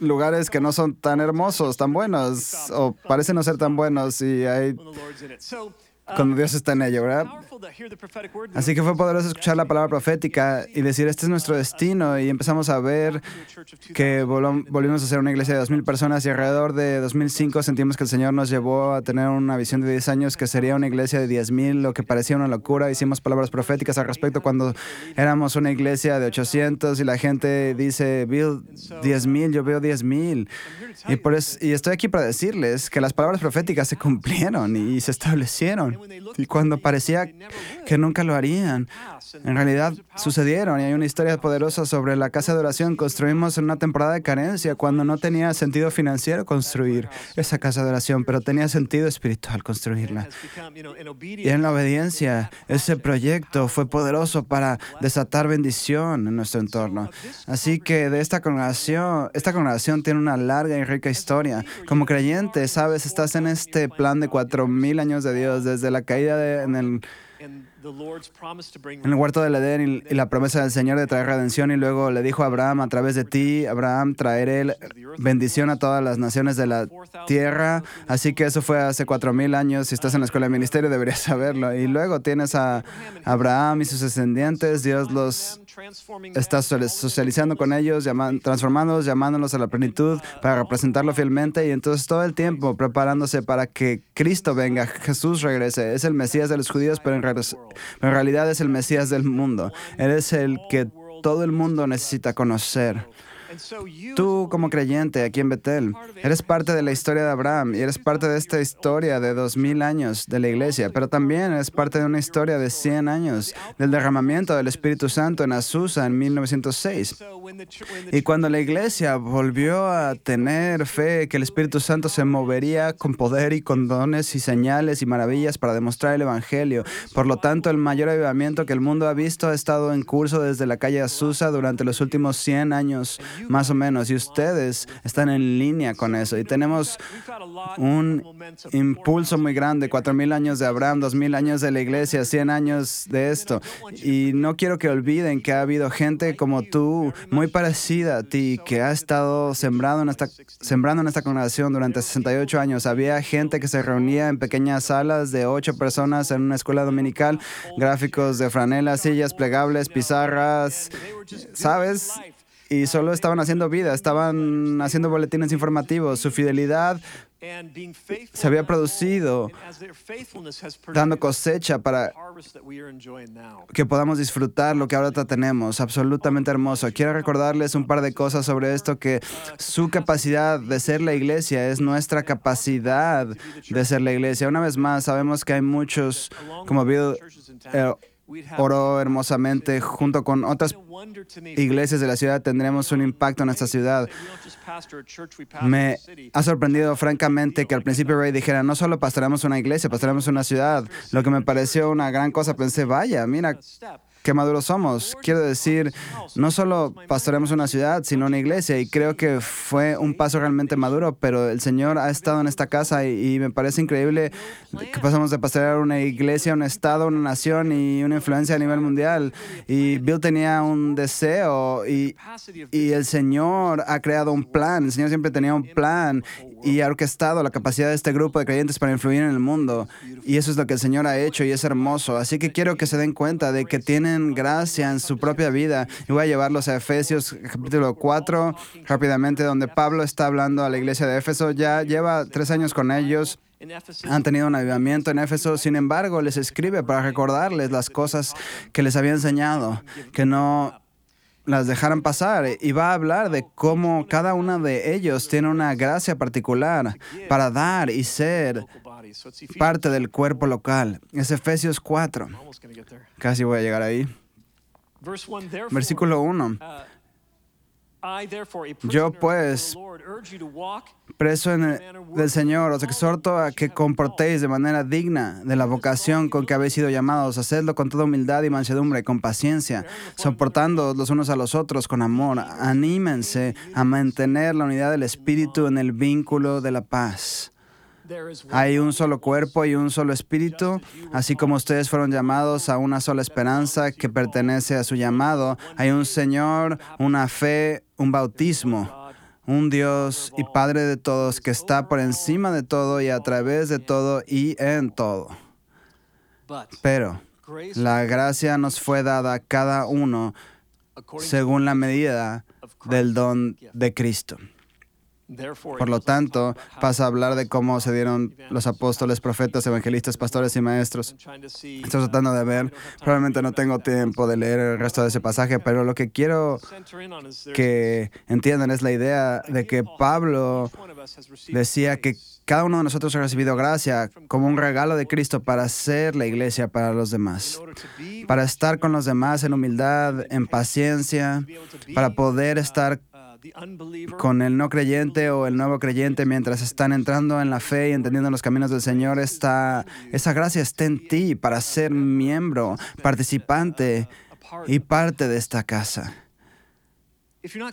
lugares que no son tan hermosos, tan buenos, o parecen no ser tan buenos, y hay Cuando Dios está en ello, ¿verdad? Así que fue poderoso escuchar la palabra profética y decir, este es nuestro destino, y empezamos a ver que volvimos a ser una iglesia de 2.000 personas y alrededor de 2005 sentimos que el Señor nos llevó a tener una visión de 10 años que sería una iglesia de 10.000, lo que parecía una locura. Hicimos palabras proféticas al respecto cuando éramos una iglesia de 800 y la gente dice, Bill, 10.000, yo veo 10.000. Y, por eso- y estoy aquí para decirles que las palabras proféticas se cumplieron y se establecieron. Y cuando parecía que nunca lo harían, en realidad sucedieron y hay una historia poderosa sobre la casa de oración. Construimos en una temporada de carencia cuando no tenía sentido financiero construir esa casa de oración, pero tenía sentido espiritual construirla. Y en la obediencia, ese proyecto fue poderoso para desatar bendición en nuestro entorno. Así que de esta congregación, esta congregación tiene una larga y rica historia. Como creyente, sabes, estás en este plan de cuatro mil años de Dios, desde la caída de- en el And the Lord's promise to bring en el huerto del Edén y, y la promesa del Señor de traer redención y luego le dijo a Abraham, a través de ti, Abraham, traeré bendición a todas las naciones de la tierra. Así que eso fue hace cuatro mil años. Si estás en la escuela de ministerio deberías saberlo. Y luego tienes a Abraham y sus descendientes. Dios los está so- socializando con ellos, transformándolos, llamándolos a la plenitud para representarlo fielmente y entonces todo el tiempo preparándose para que Cristo venga, Jesús regrese. Es el Mesías de los judíos, pero en, pero en realidad es el Mesías del mundo. Él es el que todo el mundo necesita conocer. Tú como creyente aquí en Betel, eres parte de la historia de Abraham y eres parte de esta historia de dos mil años de la iglesia, pero también eres parte de una historia de 100 años del derramamiento del Espíritu Santo en Azusa en 1906. so when the, ch- when the Y cuando la iglesia volvió a tener fe que el Espíritu Santo se movería con poder y con dones y señales y maravillas para demostrar el Evangelio, por lo tanto el mayor avivamiento que el mundo ha visto ha estado en curso desde la calle Azusa durante los últimos 100 años, más o menos, y ustedes están en línea con eso. Y tenemos un impulso muy grande, cuatro mil años de Abraham, dos mil años de la iglesia, 100 años de esto. Y no quiero que olviden que ha habido gente como tú, muy parecida a ti, que ha estado sembrando en esta, sembrando en esta congregación durante 68 años. Había gente que se reunía en pequeñas salas de ocho personas en una escuela dominical, gráficos de franelas, sillas plegables, pizarras, ¿sabes? Y solo estaban haciendo vida, estaban haciendo boletines informativos. Su fidelidad se había producido dando cosecha para que podamos disfrutar lo que ahora tenemos. Absolutamente hermoso. Quiero recordarles un par de cosas sobre esto, que su capacidad de ser la iglesia es nuestra capacidad de ser la iglesia. Una vez más, sabemos que hay muchos, como Bill eh, oró hermosamente junto con otras iglesias de la ciudad tendremos un impacto en esta ciudad. Me ha sorprendido francamente que al principio Ray dijera, no solo pastoramos una iglesia, pastoramos una ciudad. Lo que me pareció una gran cosa, pensé, vaya, mira qué maduros somos. Quiero decir, no solo pastoremos una ciudad, sino una iglesia. Y creo que fue un paso realmente maduro, pero el Señor ha estado en esta casa y, me parece increíble que pasamos de pastorear una iglesia, un estado, una nación y una influencia a nivel mundial. Y Bill tenía un deseo y el Señor ha creado un plan. El Señor siempre tenía un plan y ha orquestado la capacidad de este grupo de creyentes para influir en el mundo. Y eso es lo que el Señor ha hecho y es hermoso. Así que quiero que se den cuenta de que tienen gracia en su propia vida. Y voy a llevarlos a Efesios capítulo 4 rápidamente, donde Pablo está hablando a la iglesia de Éfeso. Ya lleva tres años con ellos. Han tenido un avivamiento en Éfeso, sin embargo, les escribe para recordarles las cosas que les había enseñado, que no las dejaran pasar y va a hablar de cómo cada uno de ellos tiene una gracia particular para dar y ser parte del cuerpo local. Es Efesios 4. Casi voy a llegar ahí. Versículo 1. Yo pues, preso en el, del Señor, os exhorto a que comportéis de manera digna de la vocación con que habéis sido llamados. Hacedlo con toda humildad y mansedumbre, con paciencia, soportando los unos a los otros con amor. Anímense a mantener la unidad del Espíritu en el vínculo de la paz. Hay un solo cuerpo y un solo espíritu, así como ustedes fueron llamados a una sola esperanza que pertenece a su llamado. Hay un Señor, una fe, un bautismo, un Dios y Padre de todos que está por encima de todo y a través de todo y en todo. Pero la gracia nos fue dada a cada uno según la medida del don de Cristo. Por lo tanto, pasa a hablar de cómo se dieron los apóstoles, profetas, evangelistas, pastores y maestros. Estoy tratando de ver, probablemente no tengo tiempo de leer el resto de ese pasaje, pero lo que quiero que entiendan es la idea de que Pablo decía que cada uno de nosotros ha recibido gracia como un regalo de Cristo para ser la iglesia para los demás, para estar con los demás en humildad, en paciencia, para poder estar con el no creyente o el nuevo creyente mientras están entrando en la fe y entendiendo los caminos del Señor, está, esa gracia está en ti para ser miembro, participante y parte de esta casa.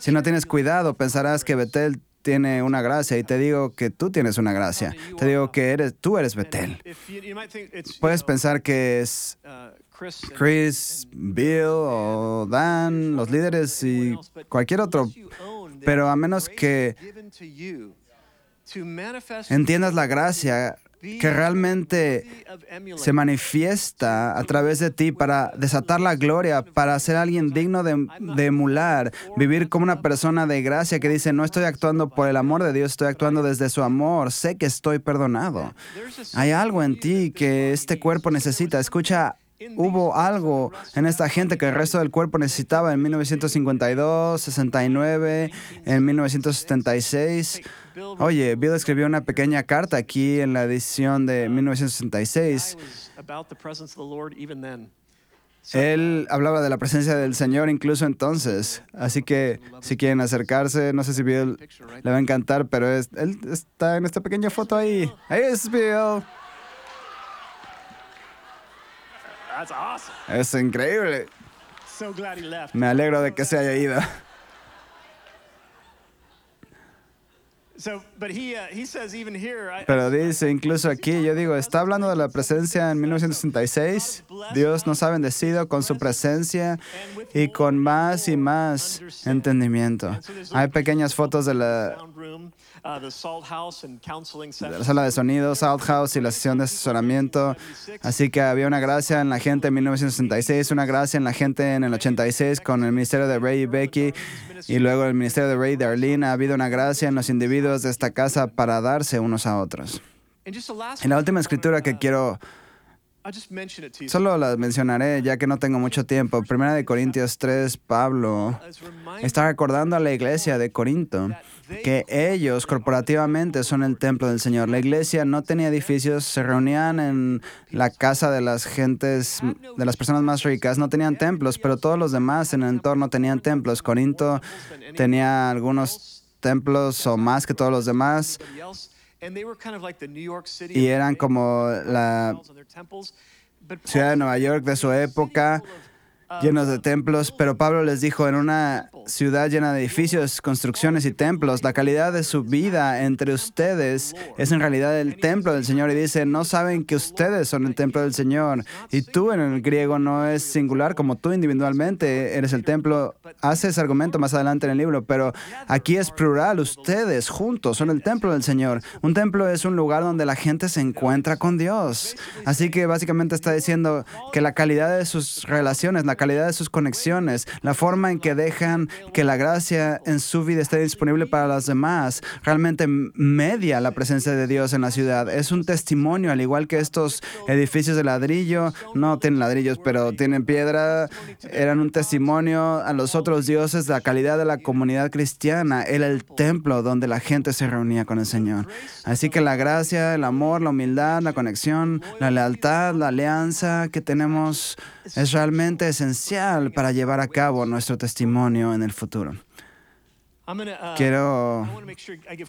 Si no tienes cuidado, pensarás que Betel tiene una gracia y te digo que tú tienes una gracia. Te digo que eres, tú eres Betel. Puedes pensar que es Chris, Bill o Dan, los líderes y cualquier otro pero a menos que entiendas la gracia que realmente se manifiesta a través de ti para desatar la gloria, para ser alguien digno de, emular, vivir como una persona de gracia que dice, no estoy actuando por el amor de Dios, estoy actuando desde su amor, sé que estoy perdonado. Hay algo en ti que este cuerpo necesita. Escucha hubo algo en esta gente que el resto del cuerpo necesitaba en 1952, 69, en 1976. Oye, Bill escribió una pequeña carta aquí en la edición de 1966. Él hablaba de la presencia del Señor incluso entonces. Así que si quieren acercarse, no sé si Bill le va a encantar, pero él está en esta pequeña foto ahí. Ahí es Bill. Es increíble. Me alegro de que se haya ido. Pero dice incluso aquí, yo digo, está hablando de la presencia en 1966. Dios nos ha bendecido con su presencia y con más y más entendimiento. Hay pequeñas fotos de la, la sala de sonido, South House y la sesión de asesoramiento. Así que había una gracia en la gente en 1966, una gracia en la gente en el 86 con el ministerio de Ray y Becky y luego el ministerio de Ray y de Arlene. Ha habido una gracia en los individuos de esta casa para darse unos a otros. En la última escritura que quiero Solo las mencionaré ya que no tengo mucho tiempo. Primera de Corintios 3, Pablo está recordando a la iglesia de Corinto que ellos corporativamente son el templo del Señor. La iglesia no tenía edificios, se reunían en la casa de las gentes, de las personas más ricas, no tenían templos, pero todos los demás en el entorno tenían templos. Corinto tenía algunos templos o más que todos los demás everybody else, and they were kind of like the New York City y eran como la ciudad de Nueva York de su época, llenos de templos, pero Pablo les dijo, en una ciudad llena de edificios, construcciones y templos, la calidad de su vida entre ustedes es en realidad el templo del Señor. Y dice, no saben que ustedes son el templo del Señor. Y tú en el griego no es singular como tú individualmente eres el templo. Hace ese argumento más adelante en el libro, pero aquí es plural, ustedes juntos son el templo del Señor. Un templo es un lugar donde la gente se encuentra con Dios. Así que básicamente está diciendo que la calidad de sus relaciones, la calidad de sus conexiones, la forma en que dejan que la gracia en su vida esté disponible para los demás, realmente media la presencia de Dios en la ciudad. Es un testimonio, al igual que estos edificios de ladrillo, no tienen ladrillos, pero tienen piedra, eran un testimonio a los otros dioses la calidad de la comunidad cristiana. Era el templo donde la gente se reunía con el Señor. Así que la gracia, el amor, la humildad, la conexión, la lealtad, la alianza que tenemos es realmente esencial para llevar a cabo nuestro testimonio en el futuro. Uh, Quiero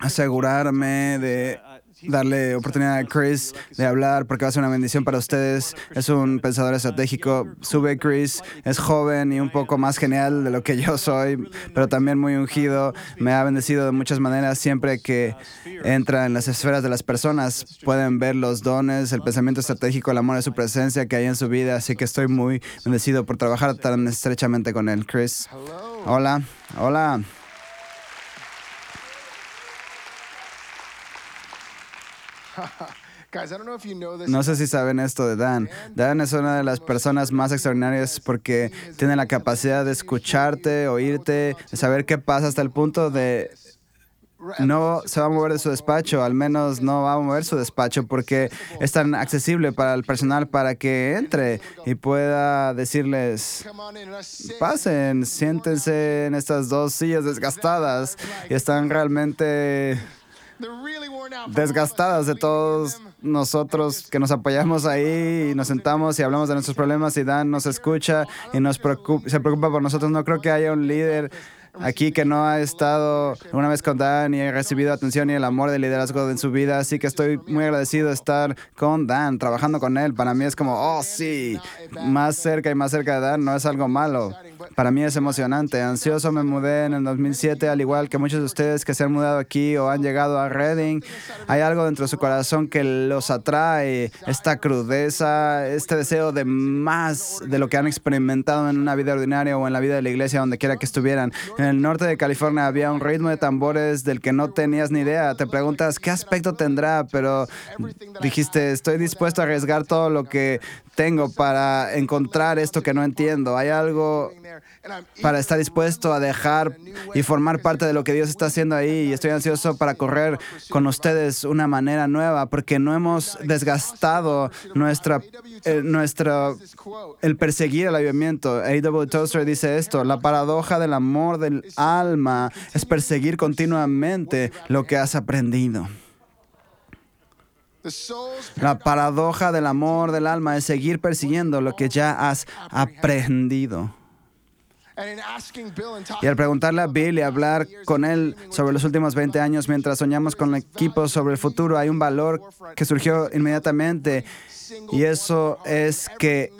asegurarme de darle oportunidad a Chris de hablar porque va a ser una bendición para ustedes. Es un pensador estratégico. Sube Chris, es joven y un poco más genial de lo que yo soy, pero también muy ungido. Me ha bendecido de muchas maneras siempre que entra en las esferas de las personas. Pueden ver los dones, el pensamiento estratégico, el amor de su presencia que hay en su vida. Así que estoy muy bendecido por trabajar tan estrechamente con él. Chris. Hola, hola. No sé si saben esto de Dan. Dan es una de las personas más extraordinarias porque tiene la capacidad de escucharte, oírte, de saber qué pasa hasta el punto de no se va a mover de su despacho, al menos no va a mover su despacho porque es tan accesible para el personal para que entre y pueda decirles, pasen, siéntense en estas dos sillas desgastadas y están realmente Desgastadas de todos nosotros que nos apoyamos ahí y nos sentamos y hablamos de nuestros problemas y Dan nos escucha y nos preocupa, se preocupa por nosotros. No creo que haya un líder aquí que no ha estado una vez con Dan y ha recibido atención y el amor del liderazgo en su vida. Así que estoy muy agradecido de estar con Dan, trabajando con él. Para mí es como, oh sí, más cerca y más cerca de Dan no es algo malo. Para mí es emocionante. Ansioso me mudé en el 2007, al igual que muchos de ustedes que se han mudado aquí o han llegado a Reading. Hay algo dentro de su corazón que los atrae, esta crudeza, este deseo de más de lo que han experimentado en una vida ordinaria o en la vida de la iglesia, donde quiera que estuvieran. En el norte de California había un ritmo de tambores del que no tenías ni idea. Te preguntas qué aspecto tendrá, pero dijiste, estoy dispuesto a arriesgar todo lo que tengo para encontrar esto que no entiendo. Hay algo para estar dispuesto a dejar y formar parte de lo que Dios está haciendo ahí. Y estoy ansioso para correr con ustedes una manera nueva, porque no hemos desgastado nuestra, eh, el perseguir el avivamiento. A.W. Tozer dice esto, la paradoja del amor del alma es perseguir continuamente lo que has aprendido. La paradoja del amor del alma es seguir persiguiendo lo que ya has aprendido. and in asking Bill and Y al preguntarle a Bill y hablar con él sobre los últimos 20 años mientras soñamos con el equipo sobre el futuro, hay un valor que surgió inmediatamente. y eso es que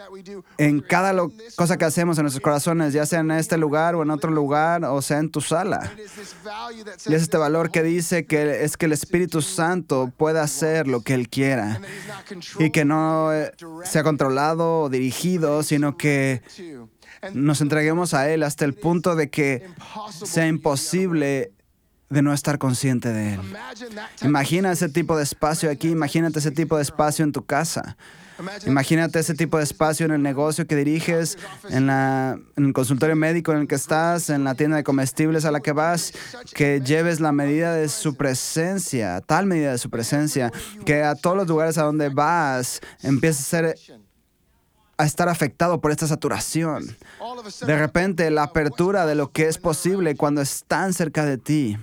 en cada lo- cosa que hacemos en nuestros corazones, ya sea en este lugar o en otro lugar o sea en tu sala, y es este valor que dice que es que el Espíritu Santo pueda hacer lo que Él quiera. y que no eh, sea controlado o dirigido, sino que nos entreguemos a Él hasta el punto de que sea imposible de no estar consciente de Él. Imagina ese tipo de espacio aquí, imagínate ese tipo de espacio en tu casa. Imagínate ese tipo de espacio en el negocio que diriges, en, el consultorio médico en el que estás, en la tienda de comestibles a la que vas, que lleves la medida de su presencia, tal medida de su presencia, que a todos los lugares a donde vas empiece a ser a estar afectado por esta saturación. De repente, la apertura de lo que es posible cuando están cerca de ti.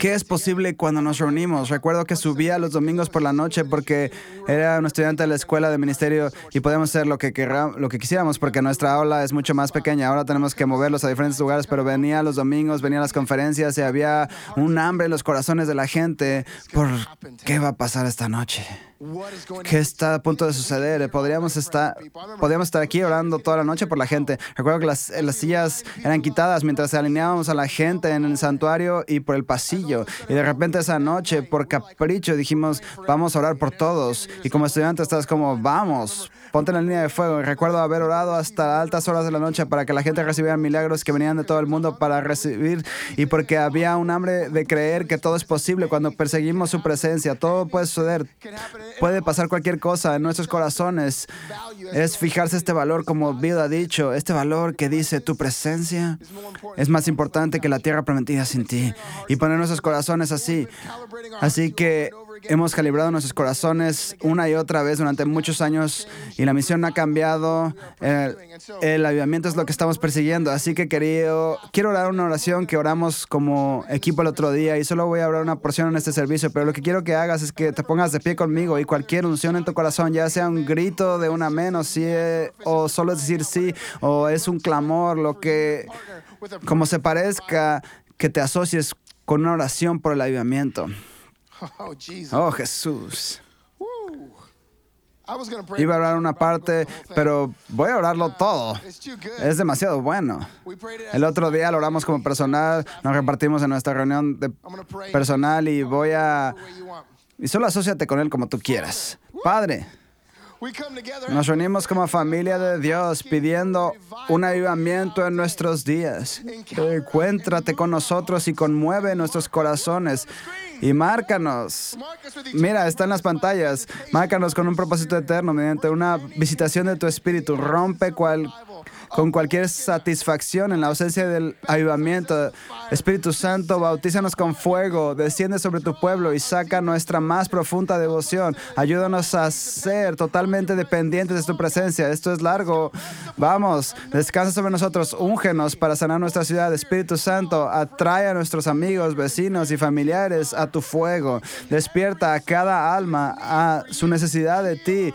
¿Qué es posible cuando nos reunimos? Recuerdo que subía los domingos por la noche porque era un estudiante de la escuela de ministerio y podíamos hacer lo que, querra- lo que quisiéramos porque nuestra aula es mucho más pequeña. Ahora tenemos que moverlos a diferentes lugares, pero venía los domingos, venía las conferencias y había un hambre en los corazones de la gente por qué va a pasar esta noche. ¿Qué está a punto de suceder? Podríamos estar, podríamos estar aquí orando toda la noche por la gente. Recuerdo que las, las sillas eran quitadas mientras alineábamos a la gente en el santuario y por el pasillo. Y de repente esa noche, por capricho, dijimos, vamos a orar por todos. Y como estudiante estás como, vamos, ponte en la línea de fuego. Recuerdo haber orado hasta altas horas de la noche para que la gente recibiera milagros que venían de todo el mundo para recibir y porque había un hambre de creer que todo es posible cuando perseguimos su presencia. Todo puede suceder. Puede pasar cualquier cosa en nuestros corazones. Es fijarse este valor, como Bill ha dicho, este valor que dice tu presencia es más importante que la tierra prometida sin ti. Y poner nuestros corazones así. Así que hemos calibrado nuestros corazones una y otra vez durante muchos años y la misión ha cambiado. El, el avivamiento es lo que estamos persiguiendo. Así que querido, quiero orar una oración que oramos como equipo el otro día y solo voy a orar una porción en este servicio, pero lo que quiero que hagas es que te pongas de pie conmigo y cualquier unción en tu corazón, ya sea un grito de un amén o, sí, eh, o solo decir sí o es un clamor, lo que como se parezca, que te asocies con una oración por el avivamiento. oh. Oh Jesús. Iba a orar una parte, pero voy a orarlo todo. Es demasiado bueno. El otro día lo oramos como personal, nos repartimos en nuestra reunión de personal y voy a... Y solo asóciate con él como tú quieras. Padre, nos reunimos como familia de Dios pidiendo un avivamiento en nuestros días. Encuéntrate con nosotros y conmueve nuestros corazones y márcanos. Mira, está en las pantallas. Márcanos con un propósito eterno mediante una visitación de tu espíritu. Rompe cual, con cualquier satisfacción en la ausencia del avivamiento. Espíritu Santo, bautízanos con fuego. Desciende sobre tu pueblo y saca nuestra más profunda devoción. Ayúdanos a ser totalmente dependientes de tu presencia. Esto es largo. Vamos, descansa sobre nosotros. Úngenos para sanar nuestra ciudad. Espíritu Santo, atrae a nuestros amigos, vecinos y familiares a tu fuego. Despierta a cada alma a su necesidad de ti.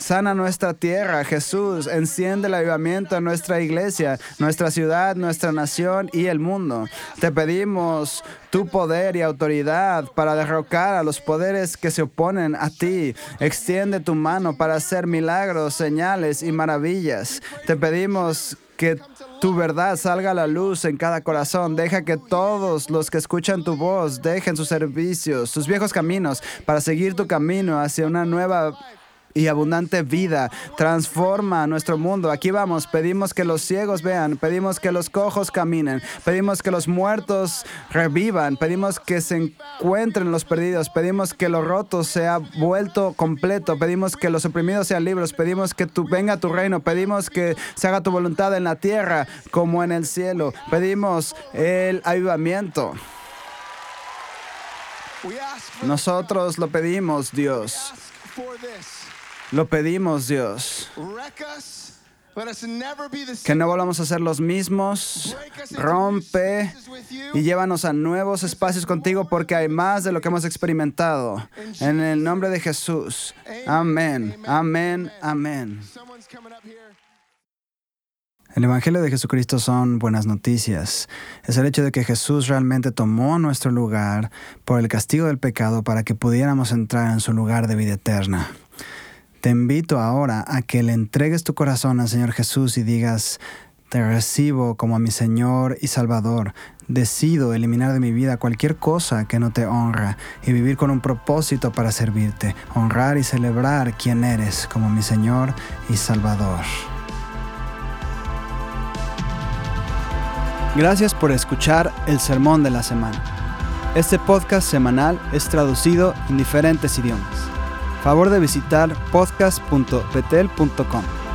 Sana nuestra tierra, Jesús. Enciende el avivamiento en nuestra iglesia, nuestra ciudad, nuestra nación y el mundo. Te pedimos tu poder y autoridad para derrocar a los poderes que se oponen a ti. Extiende tu mano para hacer milagros, señales y maravillas. Te pedimos que tu verdad salga a la luz en cada corazón. Deja que todos los que escuchan tu voz dejen sus servicios, sus viejos caminos, para seguir tu camino hacia una nueva y abundante vida. Transforma nuestro mundo. Aquí vamos. Pedimos que los ciegos vean. Pedimos que los cojos caminen. Pedimos que los muertos revivan. Pedimos que se encuentren los perdidos. Pedimos que lo roto sea vuelto completo. Pedimos que los oprimidos sean libres. Pedimos que tu, venga tu reino. Pedimos que se haga tu voluntad en la tierra como en el cielo. Pedimos el avivamiento. Nosotros lo pedimos, Dios. Lo pedimos, Dios. Que no volvamos a ser los mismos. Rompe y llévanos a nuevos espacios contigo porque hay más de lo que hemos experimentado. En el nombre de Jesús. Amén. Amén. Amén. El Evangelio de Jesucristo son buenas noticias. Es el hecho de que Jesús realmente tomó nuestro lugar por el castigo del pecado para que pudiéramos entrar en su lugar de vida eterna. Te invito ahora a que le entregues tu corazón al Señor Jesús y digas, te recibo como a mi Señor y Salvador. Decido eliminar de mi vida cualquier cosa que no te honra y vivir con un propósito para servirte, honrar y celebrar quién eres como mi Señor y Salvador. Gracias por escuchar el Sermón de la Semana. Este podcast semanal es traducido en diferentes idiomas. Favor de visitar podcast.betel.com.